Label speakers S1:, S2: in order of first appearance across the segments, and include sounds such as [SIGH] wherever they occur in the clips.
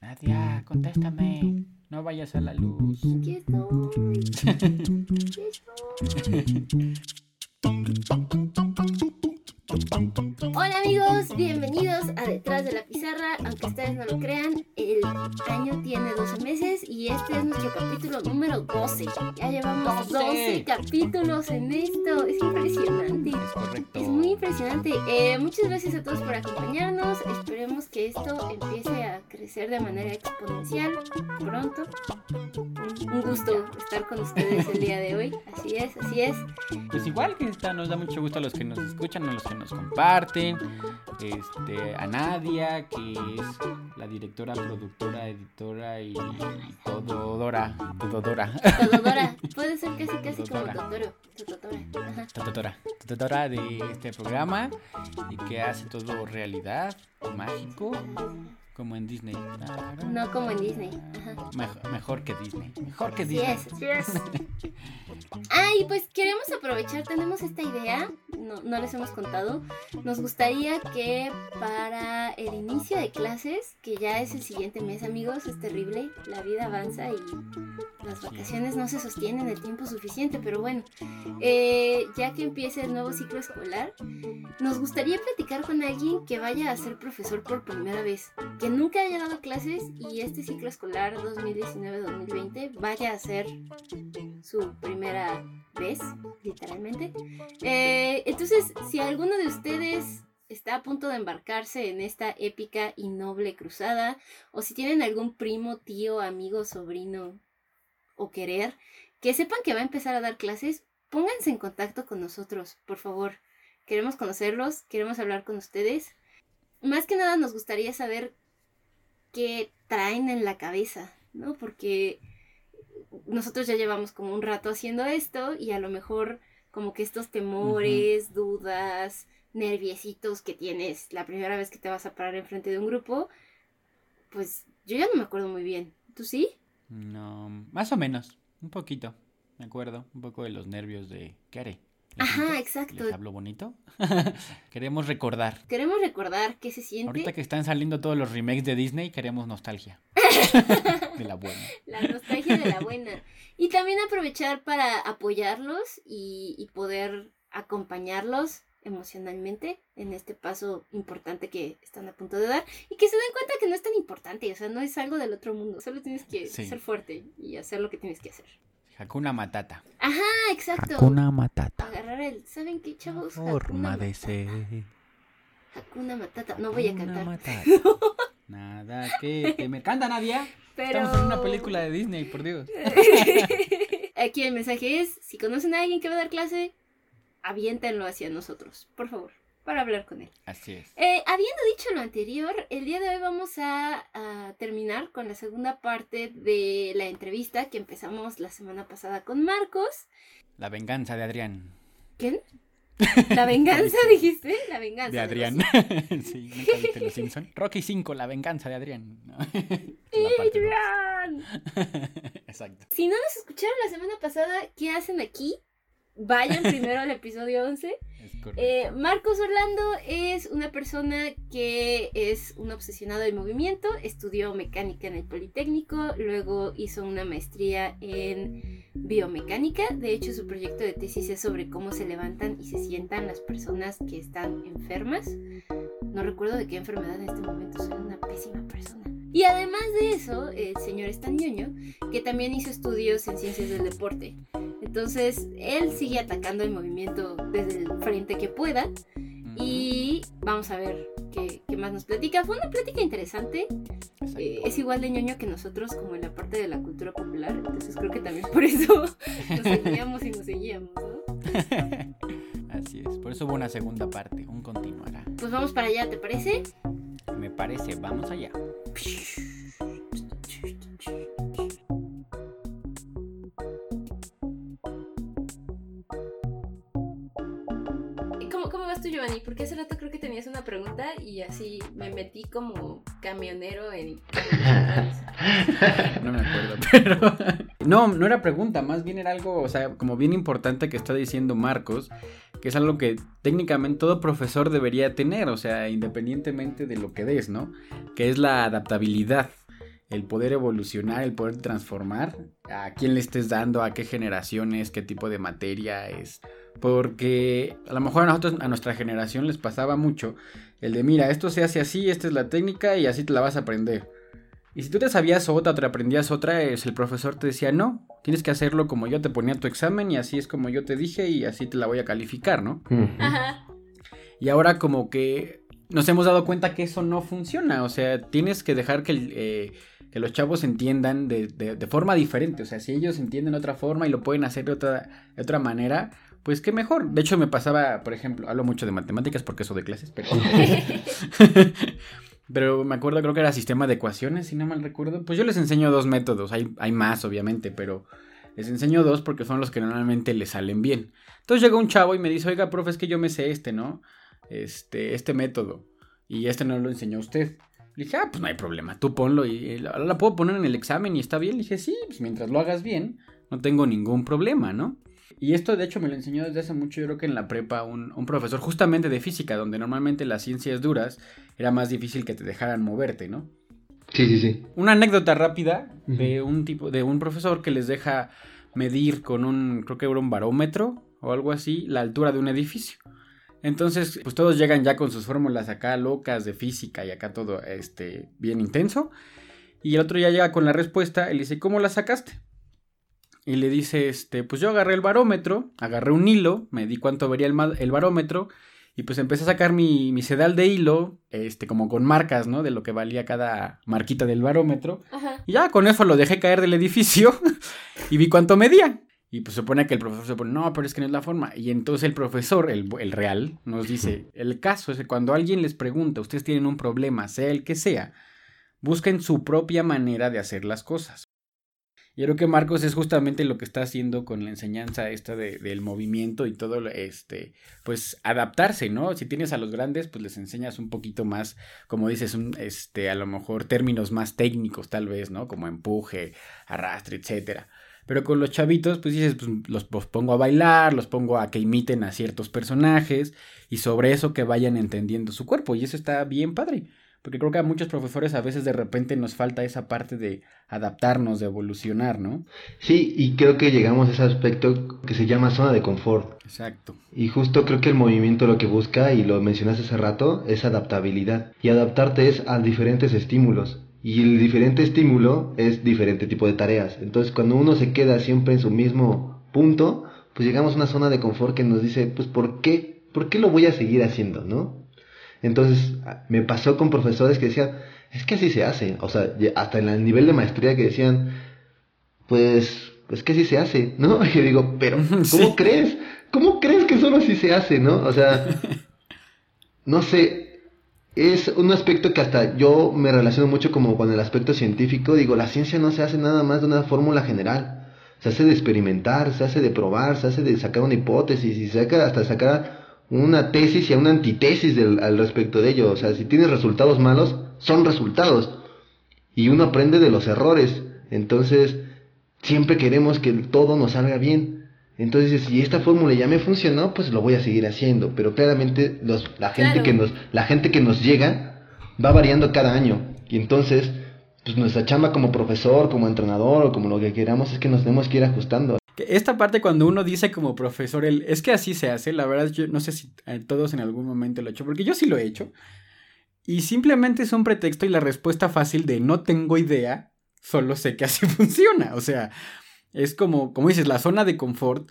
S1: Nadia, contéstame. No vayas a la luz.
S2: Aquí estoy. [LAUGHS] Aquí estoy. Hola amigos, bienvenidos a Detrás de la Pizarra. Aunque ustedes no lo crean, el año tiene 12 meses y este es nuestro capítulo número 12. Ya llevamos 12 capítulos en esto. Es impresionante.
S1: Es correcto.
S2: Es muy impresionante. Eh, muchas gracias a todos por acompañarnos. Esperemos que esto empiece a crecer de manera exponencial pronto. Un, un gusto estar con ustedes el día de hoy. Así es, así es.
S1: Pues igual que está, nos da mucho gusto a los que nos escuchan, a los que nos comparten. Este, a Nadia, que es la directora, productora, editora y, y tododora. Tododora.
S2: Totodora. [LAUGHS] Puede ser casi casi como
S1: Totodora.
S2: Totoro. Totodora.
S1: Tododora. Tododora de este programa y que hace todo realidad, mágico, como en Disney.
S2: No como en Disney. Ajá.
S1: Mejor, mejor que Disney. Mejor que Disney.
S2: es, así es. [LAUGHS] Ah, y pues queremos aprovechar, tenemos esta idea, no, no les hemos contado. Nos gustaría que para el inicio de clases, que ya es el siguiente mes, amigos, es terrible, la vida avanza y las vacaciones no se sostienen el tiempo suficiente, pero bueno, eh, ya que empiece el nuevo ciclo escolar, nos gustaría platicar con alguien que vaya a ser profesor por primera vez, que nunca haya dado clases y este ciclo escolar 2019-2020 vaya a ser su primera vez, literalmente. Eh, entonces, si alguno de ustedes está a punto de embarcarse en esta épica y noble cruzada, o si tienen algún primo, tío, amigo, sobrino o querer, que sepan que va a empezar a dar clases, pónganse en contacto con nosotros, por favor. Queremos conocerlos, queremos hablar con ustedes. Más que nada nos gustaría saber qué traen en la cabeza, ¿no? Porque nosotros ya llevamos como un rato haciendo esto y a lo mejor como que estos temores, dudas, nerviecitos que tienes la primera vez que te vas a parar enfrente de un grupo, pues yo ya no me acuerdo muy bien. ¿Tú sí?
S1: No, más o menos, un poquito. Me acuerdo un poco de los nervios de ¿qué haré? ¿Les
S2: Ajá, exacto.
S1: ¿Les hablo bonito? [LAUGHS] queremos recordar.
S2: Queremos recordar qué se siente.
S1: Ahorita que están saliendo todos los remakes de Disney, queremos nostalgia. [LAUGHS] de la buena.
S2: La nostalgia de la buena. Y también aprovechar para apoyarlos y, y poder acompañarlos emocionalmente en este paso importante que están a punto de dar y que se den cuenta que no es tan importante, o sea, no es algo del otro mundo, solo tienes que
S1: Sí.
S2: ser fuerte y hacer lo que tienes que hacer.
S1: Hakuna Matata.
S2: Ajá, exacto.
S1: Hakuna Matata.
S2: Agarrar el, ¿saben qué, chavos?
S1: Forma
S2: Hakuna
S1: de
S2: Matata.
S1: ser.
S2: Hakuna Matata, no voy a
S1: Hakuna
S2: cantar.
S1: Matata. [LAUGHS] Nada que me canta Nadia.
S2: Pero...
S1: Estamos en una película de Disney, por Dios. [LAUGHS]
S2: Aquí el mensaje es, si conocen a alguien que va a dar clase, aviéntenlo hacia nosotros, por favor, para hablar con él.
S1: Así es.
S2: Eh, habiendo dicho lo anterior, el día de hoy vamos a, a terminar con la segunda parte de la entrevista que empezamos la semana pasada con Marcos.
S1: La venganza de Adrián.
S2: ¿Quién? [LAUGHS] ¿La venganza dijiste? La venganza.
S1: De
S2: los-
S1: Adrián. [LAUGHS] sí, ¿nunca Los Simpson? Rocky 5, la venganza de Adrián. No. [LAUGHS]
S2: Adrián.
S1: Exacto.
S2: Si no nos escucharon la semana pasada, ¿qué hacen aquí? Vayan primero al episodio 11.
S1: Es correcto.
S2: Eh, Marcos Orlando es una persona que es un obsesionado del movimiento, estudió mecánica en el Politécnico, luego hizo una maestría en biomecánica, de hecho su proyecto de tesis es sobre cómo se levantan y se sientan las personas que están enfermas. No recuerdo de qué enfermedad en este momento, soy una pésima persona. Y además de eso, el señor es tan ñoño que también hizo estudios en ciencias del deporte. Entonces, él sigue atacando el movimiento desde el frente que pueda. Y vamos a ver qué, qué más nos platica. Fue una plática interesante. Eh, es igual de ñoño que nosotros, como en la parte de la cultura popular. Entonces, creo que también por eso [LAUGHS] nos seguíamos y nos seguíamos, ¿no? [LAUGHS]
S1: Así es. Por eso hubo una segunda parte. Un continuará.
S2: Pues vamos para allá, ¿te parece?
S1: Me parece. Vamos allá.
S2: Porque hace rato creo que tenías una pregunta y así me metí como camionero en...
S1: No me acuerdo, [LAUGHS] pero. No, no era pregunta, más bien era algo, o sea, como bien importante que está diciendo Marcos, que es algo que técnicamente todo profesor debería tener, o sea, independientemente de lo que des, ¿no? Que es la adaptabilidad. el poder evolucionar, el poder transformar, a quién le estés dando, a qué generaciones, qué tipo de materia es. Porque a lo mejor a nosotros, a nuestra generación les pasaba mucho el de, mira, esto se hace así, esta es la técnica y así te la vas a aprender. Y si tú te sabías otra, te aprendías otra, es el profesor te decía, no, tienes que hacerlo como yo te ponía tu examen y así es como yo te dije y así te la voy a calificar, ¿no? Ajá. Y ahora como que nos hemos dado cuenta que eso no funciona, o sea, tienes que dejar que, eh, que los chavos entiendan de, de, forma diferente, o sea, si ellos entienden de otra forma y lo pueden hacer de otra, de otra manera, pues qué mejor. De hecho, me pasaba, por ejemplo, hablo mucho de matemáticas porque eso de clases, pero... [LAUGHS] pero me acuerdo, creo que era sistema de ecuaciones, si no mal recuerdo. Pues yo les enseño dos métodos, hay, hay más obviamente, pero les enseño dos porque son los que normalmente les salen bien. Entonces llega un chavo y me dice, oiga, profe, es que yo me sé este, ¿no? Este, este método. Y este no lo enseñó usted. Le dije, ah, pues no hay problema, tú ponlo y ahora la puedo poner en el examen y está bien. Le dije, sí, pues mientras lo hagas bien, no tengo ningún problema, ¿no? Y esto de hecho me lo enseñó desde hace mucho, yo creo que en la prepa, un, profesor justamente de física, donde normalmente las ciencias duras era más difícil que te dejaran moverte, ¿no?
S3: Sí, sí, sí.
S1: Una anécdota rápida de un tipo, de un profesor que les deja medir con un, creo que era un barómetro o algo así, la altura de un edificio. Entonces, pues todos llegan ya con sus fórmulas acá locas de física y acá todo este bien intenso. Y el otro ya llega con la respuesta, él dice, ¿cómo la sacaste? Y le dice, este, pues yo agarré el barómetro, agarré un hilo, me di cuánto vería el, barómetro y pues empecé a sacar mi, mi, sedal de hilo, este, como con marcas, ¿no? De lo que valía cada marquita del barómetro. Y ya con eso lo dejé caer del edificio [LAUGHS] y vi cuánto medía. Y pues se supone que el profesor se pone, no, pero es que no es la forma. Y entonces el profesor, el, el real, nos dice, [LAUGHS] el caso es que cuando alguien les pregunta, ustedes tienen un problema, sea el que sea, busquen su propia manera de hacer las cosas. Yo creo que Marcos es justamente lo que está haciendo con la enseñanza esta de, del movimiento y todo, este, pues adaptarse, ¿no? Si tienes a los grandes, pues les enseñas un poquito más, como dices, un, este, a lo mejor términos más técnicos tal vez, ¿no? Como empuje, arrastre, etcétera. Pero con los chavitos, pues dices, pues los, los pongo a bailar, los pongo a que imiten a ciertos personajes y sobre eso que vayan entendiendo su cuerpo y eso está bien padre. Porque creo que a muchos profesores a veces de repente nos falta esa parte de adaptarnos, de evolucionar, ¿no?
S3: Sí, y creo que llegamos a ese aspecto que se llama zona de confort.
S1: Exacto.
S3: Y justo creo que el movimiento lo que busca, y lo mencionaste hace rato, es adaptabilidad. Y adaptarte es a diferentes estímulos. Y el diferente estímulo es diferente tipo de tareas. Entonces cuando uno se queda siempre en su mismo punto, pues llegamos a una zona de confort que nos dice, pues ¿por qué? ¿Por qué lo voy a seguir haciendo, no? Entonces, me pasó con profesores que decían, es que así se hace. O sea, hasta en el nivel de maestría que decían, pues, pues que así se hace, ¿no? [LAUGHS] Y yo digo, pero, [LAUGHS] ¿cómo crees? ¿Cómo crees que solo así se hace, no? O sea, [LAUGHS] no sé, es un aspecto que hasta yo me relaciono mucho como con el aspecto científico. Digo, la ciencia no se hace nada más de una fórmula general. Se hace de experimentar, se hace de probar, se hace de sacar una hipótesis y se hasta sacar una tesis y a una antitesis del, al respecto de ello. O sea, si tienes resultados malos, son resultados. Y uno aprende de los errores. Entonces, siempre queremos que todo nos salga bien. Entonces, si esta fórmula ya me funcionó, pues lo voy a seguir haciendo. Pero claramente los, la, gente que nos, la gente que nos llega va variando cada año. Y entonces, pues nuestra chamba como profesor, como entrenador o como lo que queramos es que nos tenemos que ir ajustando.
S1: Esta parte cuando uno dice como profesor, el, es que así se hace, la verdad yo no sé si eh, todos en algún momento lo he hecho, porque yo sí lo he hecho. Y simplemente es un pretexto y la respuesta fácil de no tengo idea, solo sé que así [LAUGHS] funciona. O sea, es como, como dices, la zona de confort.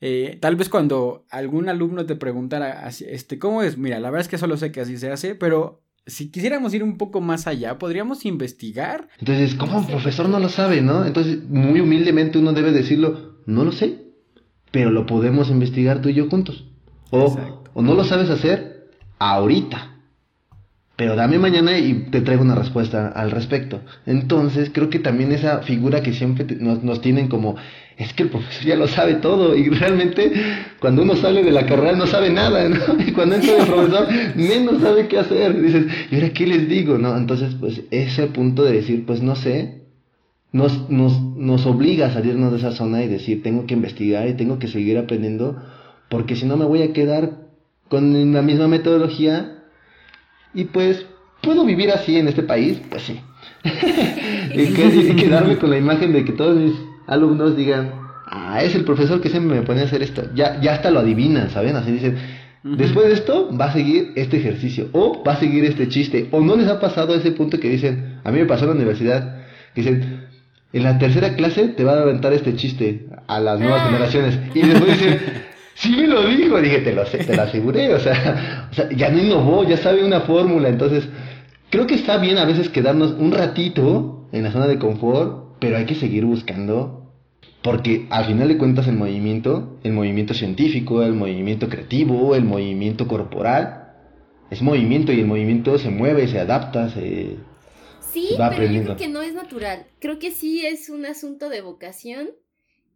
S1: Eh, tal vez cuando algún alumno te preguntara, este, ¿cómo es? Mira, la verdad es que solo sé que así se hace, pero si quisiéramos ir un poco más allá, podríamos investigar.
S3: Entonces, ¿cómo un profesor no lo sabe, no? Entonces, muy humildemente uno debe decirlo, no lo sé, pero lo podemos investigar tú y yo juntos. O, o no lo sabes hacer ahorita, pero dame mañana y te traigo una respuesta al respecto. Entonces, creo que también esa figura que siempre nos, nos, tienen como, es que el profesor ya lo sabe todo, y realmente cuando uno sale de la carrera no sabe nada, ¿no? [LAUGHS] Y cuando entra el profesor, menos sabe qué hacer. dices, ¿y ahora qué les digo? ¿No? Entonces, pues ese punto de decir, pues no sé, nos, nos, nos obliga a salirnos de esa zona y decir, tengo que investigar y tengo que seguir aprendiendo, porque si no me voy a quedar con la misma metodología y pues, ¿puedo vivir así en este país? Pues sí. [LAUGHS] y, quedarme con la imagen de que todos mis alumnos digan, ah, es el profesor que siempre me pone a hacer esto. Ya, ya hasta lo adivinan, ¿saben? Así dicen, después de esto va a seguir este ejercicio, o va a seguir este chiste, o no les ha pasado ese punto que dicen, a mí me pasó en la universidad, que dicen, en la tercera clase te va a aventar este chiste a las nuevas ah. generaciones. Y después dicen, [LAUGHS] sí me lo dijo, dije, te lo, te lo aseguré, o sea, o sea, ya no innovó, ya sabe una fórmula, entonces creo que está bien a veces quedarnos un ratito en la zona de confort, pero hay que seguir buscando porque al final de cuentas el movimiento, el movimiento científico, el movimiento creativo, el movimiento corporal, es movimiento y el movimiento se mueve, se adapta, se...
S2: Sí, pero yo creo que no es natural. Creo que sí es un asunto de vocación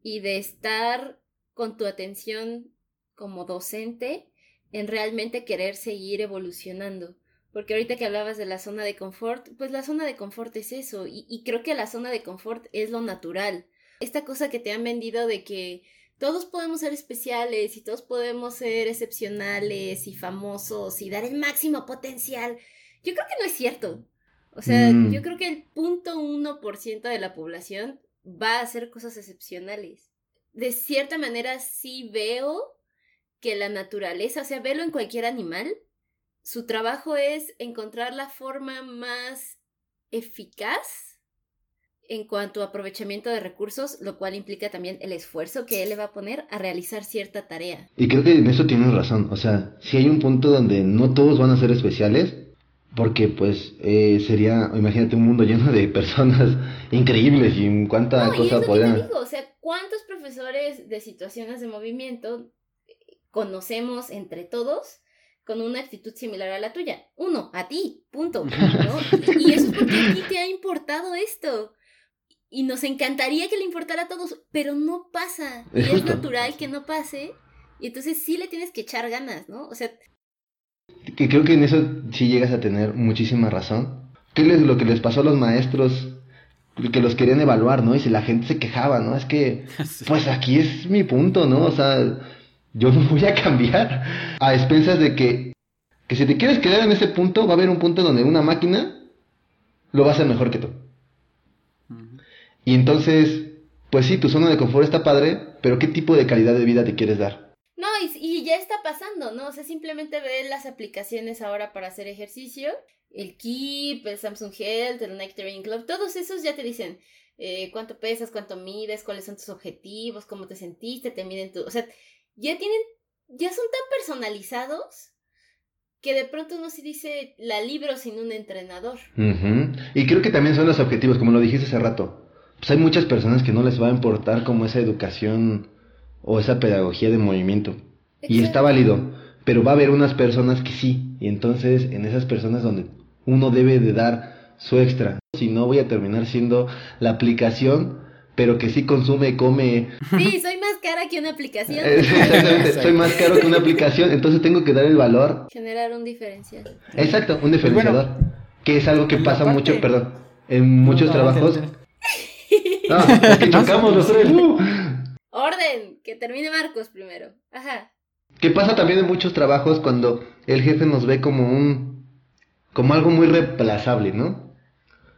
S2: y de estar con tu atención como docente en realmente querer seguir evolucionando. Porque ahorita que hablabas de la zona de confort, pues la zona de confort es eso, y, creo que la zona de confort es lo natural. Esta cosa que te han vendido de que todos podemos ser especiales y todos podemos ser excepcionales y famosos y dar el máximo potencial, yo creo que no es cierto. O sea, mm. yo creo que el punto uno por ciento de la población va a hacer cosas excepcionales. De cierta manera sí veo que la naturaleza, o sea, velo en cualquier animal, su trabajo es encontrar la forma más eficaz en cuanto a aprovechamiento de recursos, lo cual implica también el esfuerzo que él le va a poner a realizar cierta tarea.
S3: Y creo que en eso tienes razón, o sea, si hay un punto donde no todos van a ser especiales, porque pues eh, sería, imagínate un mundo lleno de [LAUGHS] personas increíbles y cuánta no, cosa
S2: podrían... o sea, ¿cuántos profesores de situaciones de movimiento conocemos entre todos con una actitud similar a la tuya. Uno, a ti, punto. [LAUGHS] Y eso es porque a ti te ha importado esto. Y nos encantaría que le importara a todos, pero no pasa. Y es natural que no pase. Y entonces sí le tienes que echar ganas, ¿no? O sea...
S3: Que creo que en eso sí llegas a tener muchísima razón. ¿Qué es lo que les pasó a los maestros? Que los querían evaluar, ¿no? Y si la gente se quejaba, ¿no? Es que, [LAUGHS] pues aquí es mi punto, ¿no? O sea, yo no voy a cambiar a expensas de que, que si te quieres quedar en ese punto, va a haber un punto donde una máquina lo va a hacer mejor que tú. Y entonces, pues sí, tu zona de confort está padre, pero ¿qué tipo de calidad de vida te quieres dar?
S2: No, y, ya está pasando, ¿no? O sea, simplemente ve las aplicaciones ahora para hacer ejercicio, el Keep, el Samsung Health, el Training Club, todos esos ya te dicen eh, cuánto pesas, cuánto mides, cuáles son tus objetivos, cómo te sentiste, te miden tu... O sea, ya tienen, ya son tan personalizados que de pronto no se dice la libro sin un entrenador.
S3: Y creo que también son los objetivos, como lo dijiste hace rato. Pues hay muchas personas que no les va a importar como esa educación o esa pedagogía de movimiento. Y está válido, pero va a haber unas personas que sí. Y entonces en esas personas donde uno debe de dar su extra. Si no voy a terminar siendo la aplicación pero que sí consume, come.
S2: Sí, soy más cara que una aplicación. [LAUGHS]
S3: Exactamente, soy más caro que una aplicación, entonces tengo que dar el valor.
S2: Generar un diferencial.
S3: Exacto, un diferenciador. que es algo que pasa mucho, perdón, en muchos trabajos. Ah, es que chocamos los tres. [LAUGHS] Uh.
S2: Orden, que termine Marcos primero. Ajá.
S3: ¿Qué pasa también en muchos trabajos cuando el jefe nos ve como un como algo muy reemplazable, ¿no?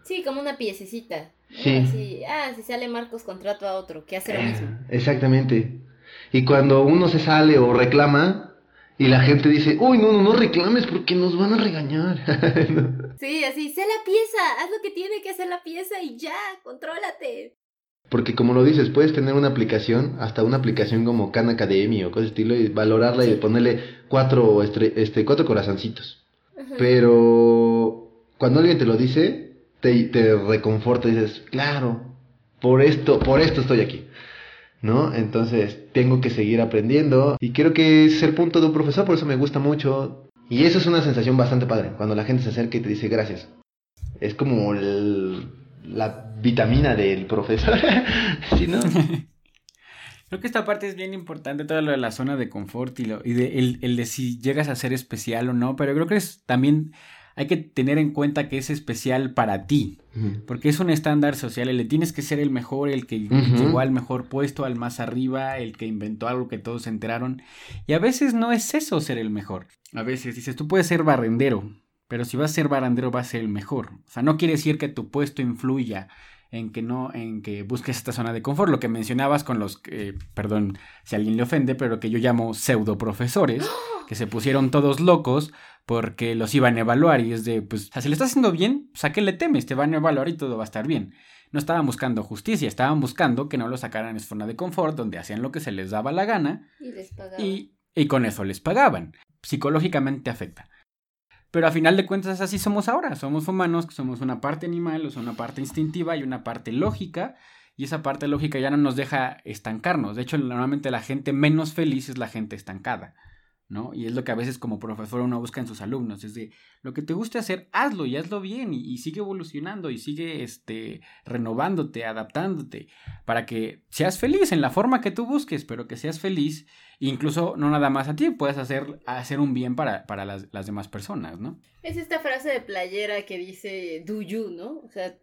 S2: Sí, como una piececita. Sí. ah, si sale Marcos, contrato a otro, que hace lo mismo.
S3: Exactamente. Y cuando uno se sale o reclama, y la gente dice, uy, no, no, no reclames porque nos van a regañar. [LAUGHS]
S2: sí, así, sé la pieza, haz lo que tiene que hacer la pieza y ya, contrólate.
S3: Porque como lo dices, puedes tener una aplicación, hasta una aplicación como Khan Academy o cosas estilo, y valorarla y ponerle cuatro, este, cuatro corazoncitos. Pero cuando alguien te lo dice, te, te reconforta y dices, claro, por esto, por esto estoy aquí. ¿No? Entonces, tengo que seguir aprendiendo. Y creo que es el punto de un profesor, por eso me gusta mucho. Y eso es una sensación bastante padre, cuando la gente se acerca y te dice gracias. Es como la vitamina del profesor. [LAUGHS] ¿Sí, no? [LAUGHS]
S1: Creo que esta parte es bien importante, todo lo de la zona de confort y, lo, y de, el, el, de si llegas a ser especial o no, pero creo que es también hay que tener en cuenta que es especial para ti, porque es un estándar social y le tienes que ser el mejor, el que llegó al mejor puesto, al más arriba, el que inventó algo que todos se enteraron. Y a veces no es eso ser el mejor. A veces dices, tú puedes ser barrendero, pero si vas a ser barandero va a ser el mejor. O sea, no quiere decir que tu puesto influya en que no, en que busques esta zona de confort. Lo que mencionabas con los, que, perdón si alguien le ofende, pero que yo llamo pseudo profesores, [GASPS] que se pusieron todos locos porque los iban a evaluar y es de, pues, si le estás haciendo bien, pues a qué le temes, te van a evaluar y todo va a estar bien. No estaban buscando justicia, estaban buscando que no lo sacaran de zona de confort, donde hacían lo que se les daba la gana
S2: Y les pagaban.
S1: y, y con eso les pagaban. Psicológicamente afecta. Pero a final de cuentas así somos ahora. Somos humanos, somos una parte animal, o una parte instintiva y una parte lógica. Y esa parte lógica ya no nos deja estancarnos. De hecho, normalmente la gente menos feliz es la gente estancada. ¿No? Y es lo que a veces como profesor uno busca en sus alumnos, es de lo que te guste hacer, hazlo y hazlo bien y, y, sigue evolucionando y sigue este, renovándote, adaptándote, para que seas feliz en la forma que tú busques, pero que seas feliz, incluso no nada más a ti, puedes hacer, hacer un bien para, para las, las, demás personas, ¿no?
S2: Es esta frase de playera que dice do you, ¿no? O sea,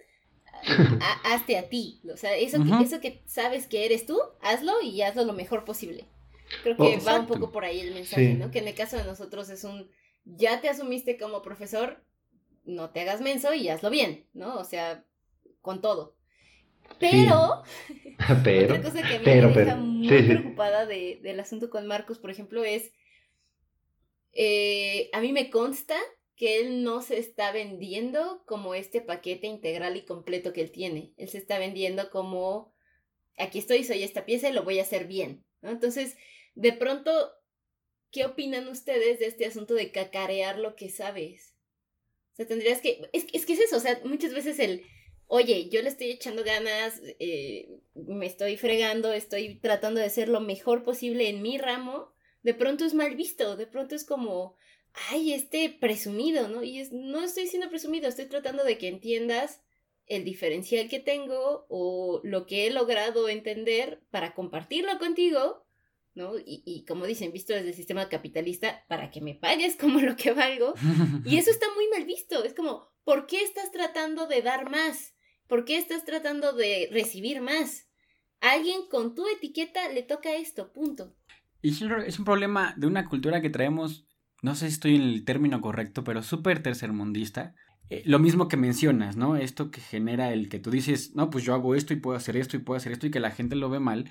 S2: [LAUGHS] a, hazte a ti, o sea, eso, uh -huh. que, eso que sabes que eres tú, hazlo y hazlo lo mejor posible. Creo que oh, va un poco por ahí el mensaje, sí. ¿no? Que en el caso de nosotros es un, ya te asumiste como profesor, no te hagas menso y hazlo bien, ¿no? O sea, con todo. Pero,
S3: sí. [LAUGHS] pero
S2: otra cosa que a mí
S3: pero,
S2: me deja
S3: pero,
S2: muy
S3: sí,
S2: preocupada de, del asunto con Marcos, por ejemplo, es, eh, a mí me consta que él no se está vendiendo como este paquete integral y completo que él tiene. Él se está vendiendo como, aquí estoy, soy esta pieza y lo voy a hacer bien, ¿no? Entonces, de pronto, ¿qué opinan ustedes de este asunto de cacarear lo que sabes? O sea, tendrías que, es, es que es eso, o sea, muchas veces el, oye, yo le estoy echando ganas, eh, me estoy fregando, estoy tratando de ser lo mejor posible en mi ramo, de pronto es mal visto, de pronto es como, ay, este presumido, ¿no? Y es, no estoy siendo presumido, estoy tratando de que entiendas el diferencial que tengo o lo que he logrado entender para compartirlo contigo, ¿no? Y, y, como dicen, visto desde el sistema capitalista, para que me pagues como lo que valgo. [LAUGHS] Y eso está muy mal visto. Es como, ¿por qué estás tratando de dar más? ¿Por qué estás tratando de recibir más? A alguien con tu etiqueta le toca esto, punto.
S1: Y es un problema de una cultura que traemos, no sé si estoy en el término correcto, pero súper tercermundista. Eh, lo mismo que mencionas, ¿no? Esto que genera el que tú dices, no, pues yo hago esto y puedo hacer esto y puedo hacer esto y que la gente lo ve mal.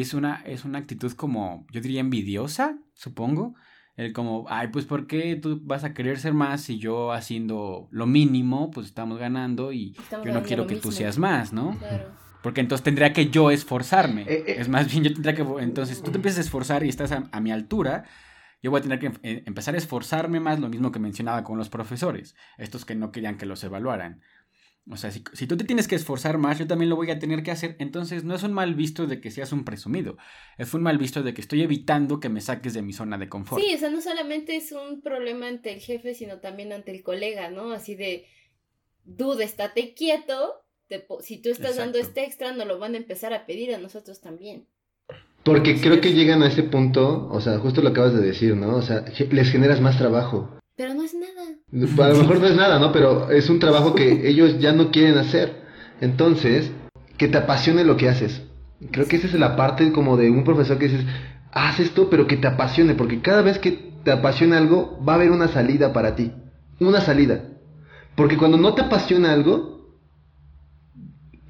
S1: Es una, es una actitud como, yo diría, envidiosa, supongo. El como, ay, pues ¿por qué tú vas a querer ser más si yo haciendo lo mínimo, pues estamos ganando y
S2: Estamos
S1: yo no quiero que tú seas más, ¿no?
S2: Claro.
S1: Porque entonces tendría que yo esforzarme.
S3: Eh, eh.
S1: Es más bien, yo tendría que. Entonces, tú te empiezas a esforzar y estás a, a mi altura. Yo voy a tener que em- empezar a esforzarme más, lo mismo que mencionaba con los profesores, estos que no querían que los evaluaran. O sea, si, si tú te tienes que esforzar más, yo también lo voy a tener que hacer. Entonces, no es un mal visto de que seas un presumido. Es un mal visto de que estoy evitando que me saques de mi zona de confort.
S2: Sí, o sea, no solamente es un problema ante el jefe, sino también ante el colega, ¿no? Así de, duda, estate quieto. te si tú estás dando este extra, nos lo van a empezar a pedir a nosotros también.
S3: Porque creo que llegan a ese punto, o sea, justo lo acabas de decir, ¿no? O sea, les generas más trabajo.
S2: Pero no es nada.
S3: A lo mejor no es nada, ¿no? Pero es un trabajo que [LAUGHS] ellos ya no quieren hacer. Entonces, que te apasione lo que haces. Creo que esa es la parte como de un profesor que dices, haz esto, pero que te apasione, porque cada vez que te apasiona algo, va a haber una salida para ti. Una salida. Porque cuando no te apasiona algo,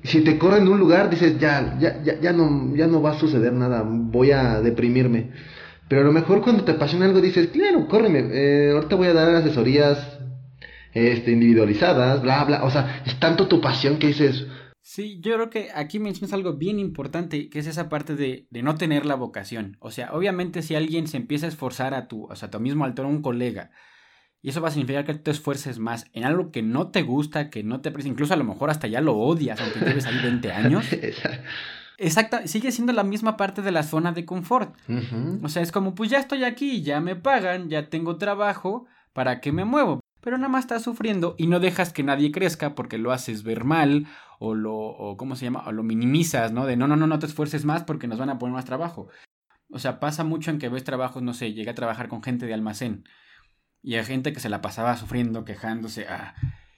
S3: si te corren de un lugar, dices, ya, ya, ya, ya no, ya no va a suceder nada, voy a deprimirme. Pero a lo mejor cuando te apasiona algo dices, claro, córreme, eh, ahorita voy a dar asesorías este, individualizadas, bla, bla. O sea, es tanto tu pasión que dices,
S1: Sí, yo creo que aquí mencionas algo bien importante, que es esa parte de, de no tener la vocación. O sea, obviamente si alguien se empieza a esforzar a tu, o sea, a tu mismo altura, un colega, y eso va a significar que tú te esfuerces más en algo que no te gusta, que no te aprecia, incluso a lo mejor hasta ya lo odias, aunque lleves ahí 20 años. [LAUGHS] Exacta, sigue siendo la misma parte de la zona de confort. O sea, es como, pues ya estoy aquí, ya me pagan, ya tengo trabajo, ¿para qué me muevo? Pero nada más estás sufriendo y no dejas que nadie crezca porque lo haces ver mal o lo, o ¿cómo se llama? O lo minimizas, ¿no? De no, no, no, no te esfuerces más porque nos van a poner más trabajo. O sea, pasa mucho en que ves trabajos, no sé, llegué a trabajar con gente de almacén y hay gente que se la pasaba sufriendo, quejándose, ah,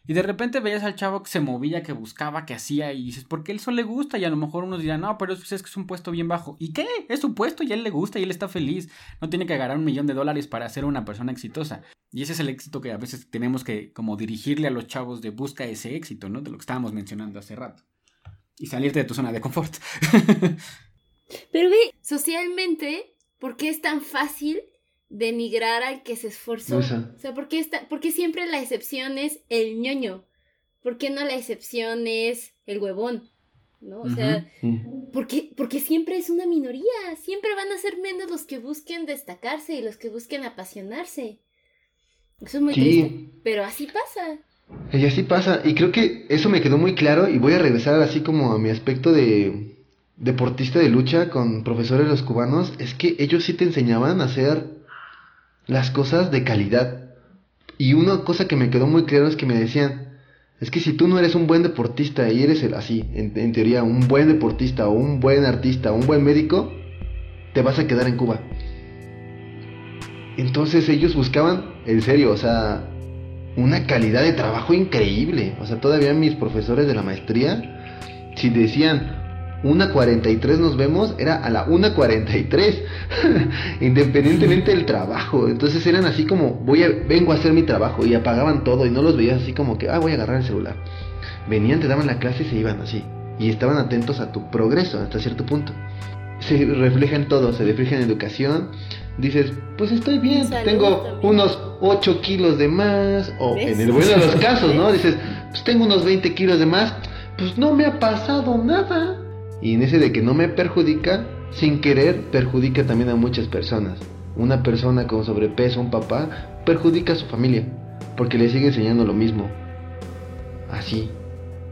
S1: Y de repente veías al chavo que se movía, que buscaba, que hacía, y dices, ¿por qué solo le gusta? Y a lo mejor unos dirán, no, pero es, es que es un puesto bien bajo. ¿Y qué? Es su puesto y a él le gusta y él está feliz. No tiene que ganar un millón de dólares para ser una persona exitosa. Y ese es el éxito que a veces tenemos que como dirigirle a los chavos de busca ese éxito, ¿no? De lo que estábamos mencionando hace rato. Y salirte de tu zona de confort. [LAUGHS]
S2: pero ve, socialmente, ¿por qué es tan fácil denigrar al que se esforzó. O sea, ¿por qué, está, porque siempre la excepción es el ñoño? ¿Por qué no la excepción es el huevón? ¿No? O sea, porque, porque siempre es una minoría, siempre van a ser menos los que busquen destacarse y los que busquen apasionarse. Eso es muy triste, pero así pasa.
S3: Y así pasa, y creo que eso me quedó muy claro y voy a regresar así como a mi aspecto de deportista de lucha con profesores los cubanos, es que ellos sí te enseñaban a hacer las cosas de calidad. Y una cosa que me quedó muy claro es que me decían, es que si tú no eres un buen deportista y eres así, en, teoría, un buen deportista o un buen artista o un buen médico, te vas a quedar en Cuba. Entonces ellos buscaban, en serio, o sea, una calidad de trabajo increíble. O sea, todavía mis profesores de la maestría, si decían, 1.43 nos vemos, era a la 1.43, [LAUGHS] independientemente del trabajo. Entonces eran así como, voy a, vengo a hacer mi trabajo y apagaban todo y no los veías así como que, ah, voy a agarrar el celular. Venían, te daban la clase y se iban así. Y estaban atentos a tu progreso hasta cierto punto. Se refleja en todo, se refleja en educación. Dices, pues estoy bien, tengo unos 8 kilos de más, o en el bueno de los [LAUGHS] casos, ¿no? Dices, pues tengo unos 20 kilos de más, pues no me ha pasado nada y en ese de que no me perjudica, sin querer, perjudica también a muchas personas. Una persona con sobrepeso, un papá, perjudica a su familia, porque le sigue enseñando lo mismo. Así.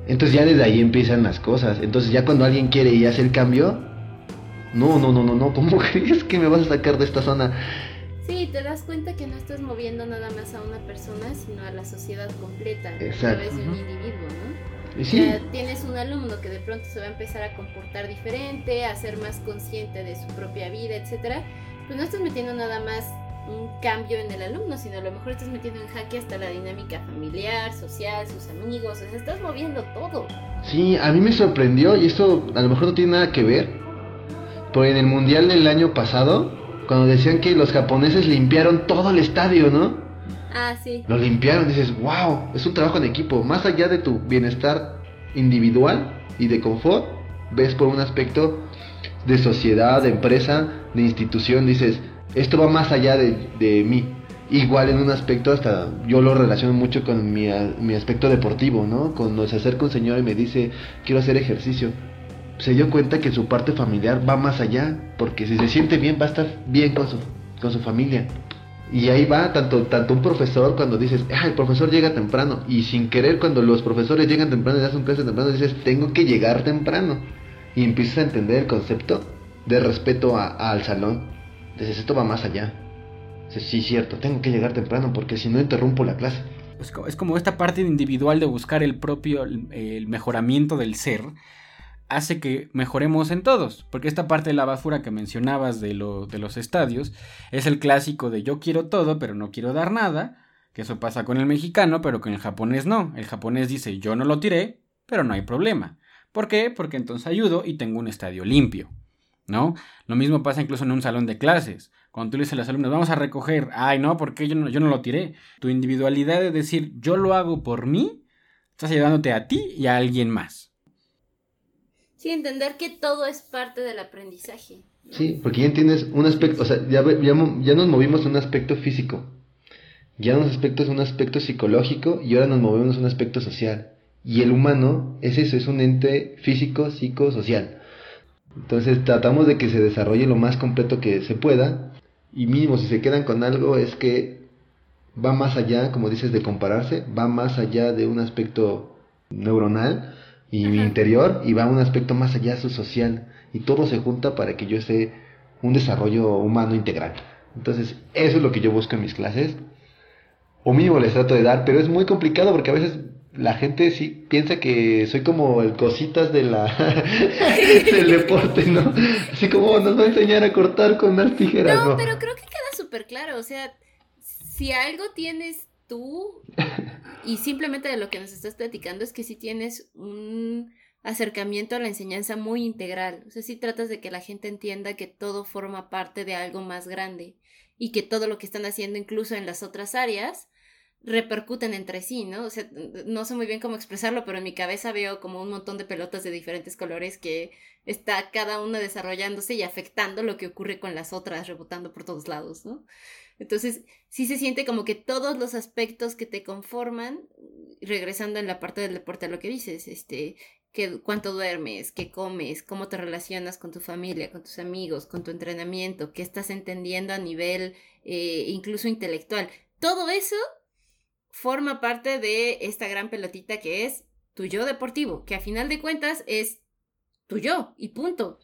S3: Entonces ya desde ahí empiezan las cosas. Entonces ya cuando alguien quiere y hace el cambio, no, no, no, no, no, ¿cómo [LAUGHS] crees que me vas a sacar de esta zona?
S2: Sí, te das cuenta que no estás moviendo nada más a una persona, sino a la sociedad completa,
S3: Exacto. a
S2: través de un individuo, ¿no? Tienes un alumno que de pronto se va a empezar a comportar diferente, a ser más consciente de su propia vida, etcétera, pues no estás metiendo nada más un cambio en el alumno, sino a lo mejor estás metiendo en jaque hasta la dinámica familiar, social, sus amigos, o sea, estás moviendo todo.
S3: Sí, a mí me sorprendió y esto a lo mejor no tiene nada que ver, pero en el mundial del año pasado, cuando decían que los japoneses limpiaron todo el estadio, ¿no?
S2: Ah, sí.
S3: Lo limpiaron, dices, wow, es un trabajo en equipo. Más allá de tu bienestar individual y de confort, ves por un aspecto de sociedad, de empresa, de institución, dices, esto va más allá de, mí. Igual en un aspecto hasta yo lo relaciono mucho con mi, mi, aspecto deportivo, ¿no? Cuando se acerca un señor y me dice, quiero hacer ejercicio, se dio cuenta que su parte familiar va más allá, porque si se siente bien va a estar bien con su, con su familia. Y ahí va tanto, tanto un profesor cuando dices, el profesor llega temprano. Y sin querer, cuando los profesores llegan temprano y un clase temprano, dices, tengo que llegar temprano. Y empiezas a entender el concepto de respeto al salón. Dices, esto va más allá. Dices, sí, cierto, tengo que llegar temprano porque si no interrumpo la clase.
S1: Es como esta parte individual de buscar el propio el mejoramiento del ser hace que mejoremos en todos. Porque esta parte de la basura que mencionabas de, lo, de los estadios es el clásico de yo quiero todo, pero no quiero dar nada. Que eso pasa con el mexicano, pero con el japonés no. El japonés dice yo no lo tiré, pero no hay problema. ¿Por qué? Porque entonces ayudo y tengo un estadio limpio. ¿No? Lo mismo pasa incluso en un salón de clases. Cuando tú le dices a los alumnos, vamos a recoger, ay, no, porque yo no, yo no lo tiré. Tu individualidad de decir, yo lo hago por mí, estás ayudándote a ti y a alguien más.
S2: Sí, entender que todo es parte del aprendizaje.
S3: Sí, porque ya entiendes un aspecto, o sea, ya, ya, nos movimos en un aspecto físico, ya nos aspectos un aspecto psicológico y ahora nos movemos en un aspecto social. Y el humano es eso, es un ente físico, psicosocial. Entonces tratamos de que se desarrolle lo más completo que se pueda y mínimo si se quedan con algo es que va más allá, como dices, de compararse, va más allá de un aspecto neuronal y mi interior y va a un aspecto más allá, su social. Y todo se junta para que yo esté un desarrollo humano integral. Entonces, eso es lo que yo busco en mis clases. O mínimo les trato de dar, pero es muy complicado porque a veces la gente sí piensa que soy como el cositas de la [LAUGHS] del deporte, ¿no? Así como nos va a enseñar a cortar con unas tijeras.
S2: No, pero creo que queda súper claro. O sea, si algo tienes tú, y simplemente de lo que nos estás platicando, es que sí tienes un acercamiento a la enseñanza muy integral. O sea, sí tratas de que la gente entienda que todo forma parte de algo más grande y que todo lo que están haciendo, incluso en las otras áreas, repercuten entre sí, ¿no? O sea, no sé muy bien cómo expresarlo, pero en mi cabeza veo como un montón de pelotas de diferentes colores que está cada una desarrollándose y afectando lo que ocurre con las otras, rebotando por todos lados, ¿no? Entonces, sí se siente como que todos los aspectos que te conforman, regresando en la parte del deporte a lo que dices, este, que, cuánto duermes, qué comes, cómo te relacionas con tu familia, con tus amigos, con tu entrenamiento, qué estás entendiendo a nivel eh, incluso intelectual. Todo eso forma parte de esta gran pelotita que es tu yo deportivo, que a final de cuentas es tu yo y punto,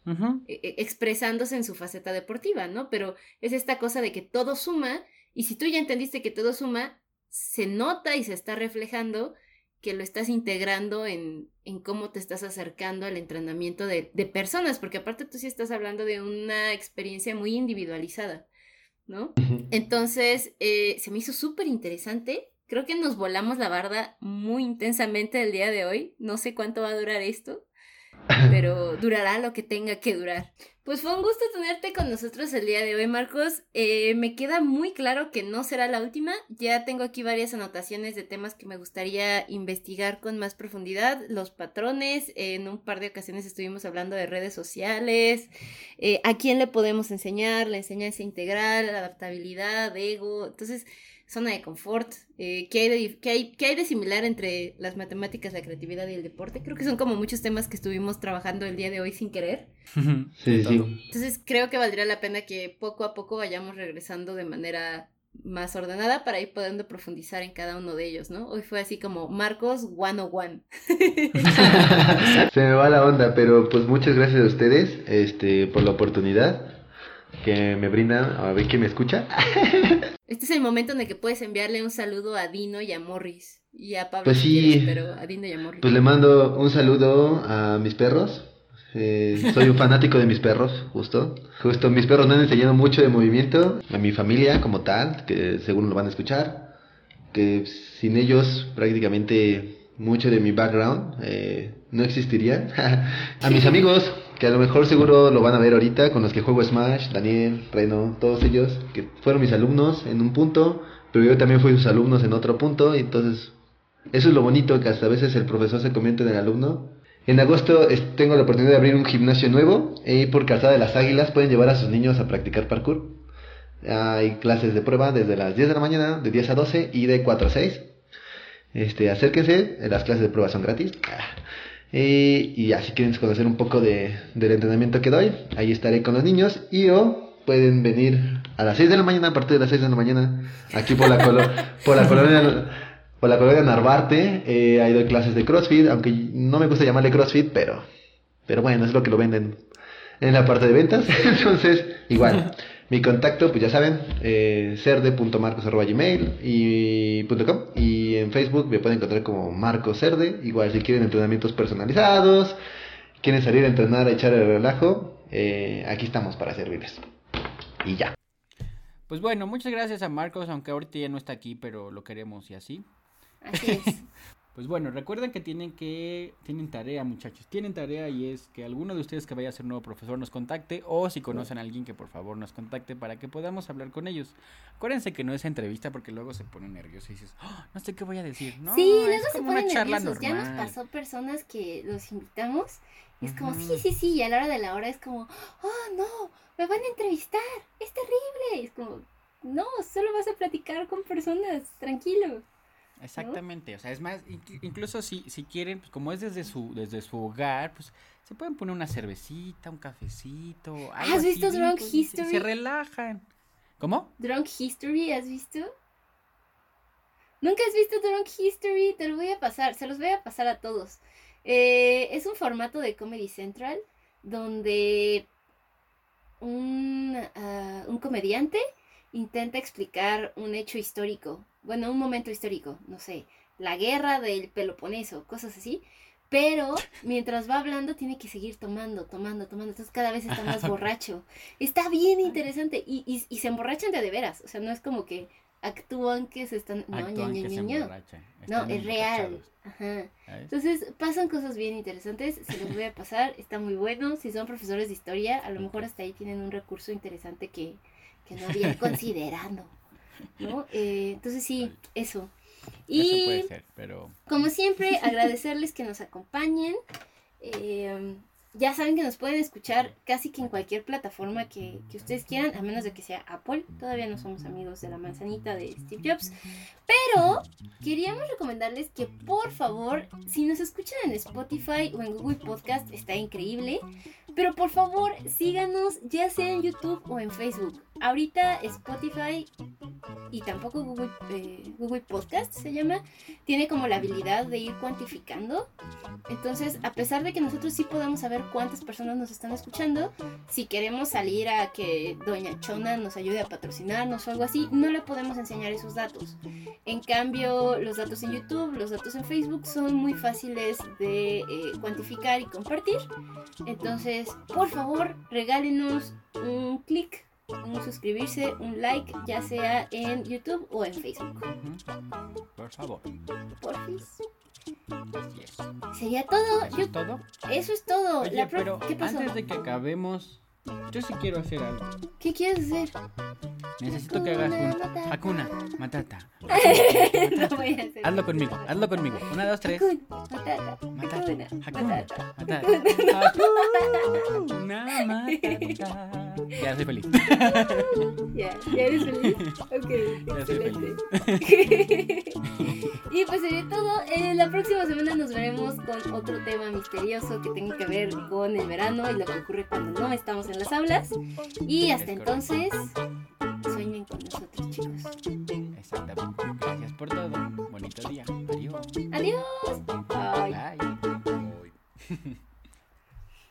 S2: e, e, expresándose en su faceta deportiva, ¿no? Pero es esta cosa de que todo suma y si tú ya entendiste que todo suma, se nota y se está reflejando que lo estás integrando en, en cómo te estás acercando al entrenamiento de, de, personas, porque aparte tú sí estás hablando de una experiencia muy individualizada, ¿no? Entonces, eh, se me hizo súper interesante Creo que nos volamos la barda muy intensamente el día de hoy. No sé cuánto va a durar esto, pero [LAUGHS] durará lo que tenga que durar. Pues fue un gusto tenerte con nosotros el día de hoy, Marcos. Eh, me queda muy claro que no será la última. Ya tengo aquí varias anotaciones de temas que me gustaría investigar con más profundidad. Los patrones, en un par de ocasiones estuvimos hablando de redes sociales, eh, a quién le podemos enseñar, la enseñanza integral, la adaptabilidad, ego. Entonces, zona de confort, eh, ¿qué, hay de, qué, hay, ¿qué hay de similar entre las matemáticas, la creatividad y el deporte? Creo que son como muchos temas que estuvimos trabajando el día de hoy sin querer. [LAUGHS]
S3: Sí, sí.
S2: Entonces creo que valdría la pena que poco a poco vayamos regresando de manera más ordenada para ir pudiendo profundizar en cada uno de ellos, ¿no? Hoy fue así como Marcos 101. [LAUGHS]
S3: Se me va la onda, pero pues muchas gracias a ustedes este, por la oportunidad que me brindan, a ver quién me escucha. [LAUGHS]
S2: Este es el momento en el que puedes enviarle un saludo a Dino y a Morris. Y a Pablo,
S3: pues sí,
S2: pero a Dino y a Morris.
S3: Pues le mando un saludo a mis perros. Eh, soy un [LAUGHS] fanático de mis perros, justo. Justo, mis perros me han enseñado mucho de movimiento. A mi familia como tal, que según lo van a escuchar. Que sin ellos prácticamente mucho de mi background eh, no existiría. [LAUGHS] a mis [LAUGHS] amigos, que a lo mejor seguro lo van a ver ahorita, con los que juego Smash, Daniel, Reno, todos ellos, que fueron mis alumnos en un punto, pero yo también fui sus alumnos en otro punto, y entonces eso es lo bonito, que hasta a veces el profesor se convierte en el alumno. En agosto tengo la oportunidad de abrir un gimnasio nuevo, y por Calzada de las Águilas pueden llevar a sus niños a practicar parkour. Hay clases de prueba desde las 10 de la mañana, de 10 a 12 y de 4 a 6. Este, acérquense, las clases de prueba son gratis. Eh, y ya si quieren conocer un poco de, del entrenamiento que doy, ahí estaré con los niños. Y o pueden venir a las 6 de la mañana, a partir de las 6 de la mañana, aquí por la, por la colonia. Por la colonia Narvarte, eh, ahí doy clases de CrossFit, aunque no me gusta llamarle CrossFit, pero, pero bueno, es lo que lo venden en la parte de ventas. [LAUGHS] Entonces, igual, mi contacto, pues ya saben, eh, cerde.marcos.gmail y .com y en Facebook me pueden encontrar como Marcos Cerde. Igual si quieren entrenamientos personalizados, quieren salir a entrenar, a echar el relajo, eh, aquí estamos para servirles. Y ya.
S1: Pues bueno, muchas gracias a Marcos, aunque ahorita ya no está aquí, pero lo queremos y así.
S2: Así es. [LAUGHS]
S1: Pues bueno, recuerden que tienen que tienen tarea, muchachos. Tienen tarea y es que alguno de ustedes que vaya a ser nuevo profesor nos contacte o si conocen a alguien que por favor nos contacte para que podamos hablar con ellos. Acuérdense que no es entrevista porque luego se ponen nerviosos y dices, oh, no sé qué voy a decir. No,
S2: sí, luego se ponen nerviosos. Ya nos pasó personas que los invitamos y es como, sí, sí, sí, y a la hora de la hora es como, oh, no, me van a entrevistar, es terrible. Y es como, no, solo vas a platicar con personas, tranquilo.
S1: Exactamente, o sea, es más, incluso si, si quieren, pues como es desde su, desde su hogar, pues se pueden poner una cervecita, un cafecito.
S2: ¿Has visto Drunk History?
S1: Se, relajan. ¿Cómo?
S2: Drunk History, ¿has visto? ¿Nunca has visto Drunk History? Te lo voy a pasar, se los voy a pasar a todos. Eh, es un formato de Comedy Central donde un, ah, un comediante intenta explicar un hecho histórico bueno, un momento histórico, no sé, la guerra del Peloponeso, cosas así. Pero mientras va hablando tiene que seguir tomando, tomando, tomando. Entonces cada vez está más [LAUGHS] borracho. Está bien interesante. Y, y, se emborrachan de de veras. O sea, no es como que actúan que se están... No, ña, ña, ña, ña. No, es real. Ajá. Entonces pasan cosas bien interesantes, se los voy a pasar, está muy bueno. Si son profesores de historia, a lo mejor hasta ahí tienen un recurso interesante que, que no habían [LAUGHS] considerado. ¿No? Eh, entonces sí, eso.
S1: Eso
S2: Y
S1: puede ser, pero
S2: como siempre, agradecerles que nos acompañen. Eh, ya saben que nos pueden escuchar casi que en cualquier plataforma que, que ustedes quieran, a menos de que sea Apple. Todavía no somos amigos de la manzanita de Steve Jobs. Pero queríamos recomendarles que por favor, si nos escuchan en Spotify o en Google Podcast, está increíble. Pero por favor, síganos ya sea en YouTube o en Facebook. Ahorita Spotify y tampoco Google, eh, Google Podcast se llama, tiene como la habilidad de ir cuantificando. Entonces, a pesar de que nosotros sí podamos saber cuántas personas nos están escuchando, si queremos salir a que Doña Chona nos ayude a patrocinarnos o algo así, no le podemos enseñar esos datos. En cambio, los datos en YouTube, los datos en Facebook son muy fáciles de eh, cuantificar y compartir. Entonces, por favor, regálenos un clic, un suscribirse, un like, ya sea en YouTube o en Facebook.
S1: ujú, por favor.
S2: Porfis.
S1: Yes.
S2: Sería todo.
S1: ¿Eso
S2: Yo-
S1: es todo?
S2: eso es todo.
S1: Oye,
S2: La pro-
S1: pero
S2: ¿Qué pasó?
S1: antes de que acabemos, yo sí quiero hacer algo.
S2: ¿Qué quieres hacer?
S1: Necesito que hagas un. Hakuna Matata. [LAUGHS]
S2: no voy a hacer.
S1: Hazlo conmigo, hazlo conmigo. Una, dos, tres.
S2: Hakuna Matata.
S1: Matata,
S2: Hakuna Matata.
S1: Hakuna Matata. Ya soy feliz. [LAUGHS]
S2: Ya, ¿ya eres feliz? [LAUGHS] Ok,
S1: Ya soy
S2: excelente. y pues sería todo. Eh, la próxima semana nos veremos con otro tema misterioso que tenga que ver con el verano y lo que ocurre cuando no estamos en las aulas. Y hasta
S1: entonces, sueñen
S2: con nosotros, chicos.
S1: Exactamente. Gracias por todo. Bonito día. Adiós.
S2: Adiós. Bye.
S1: Bye.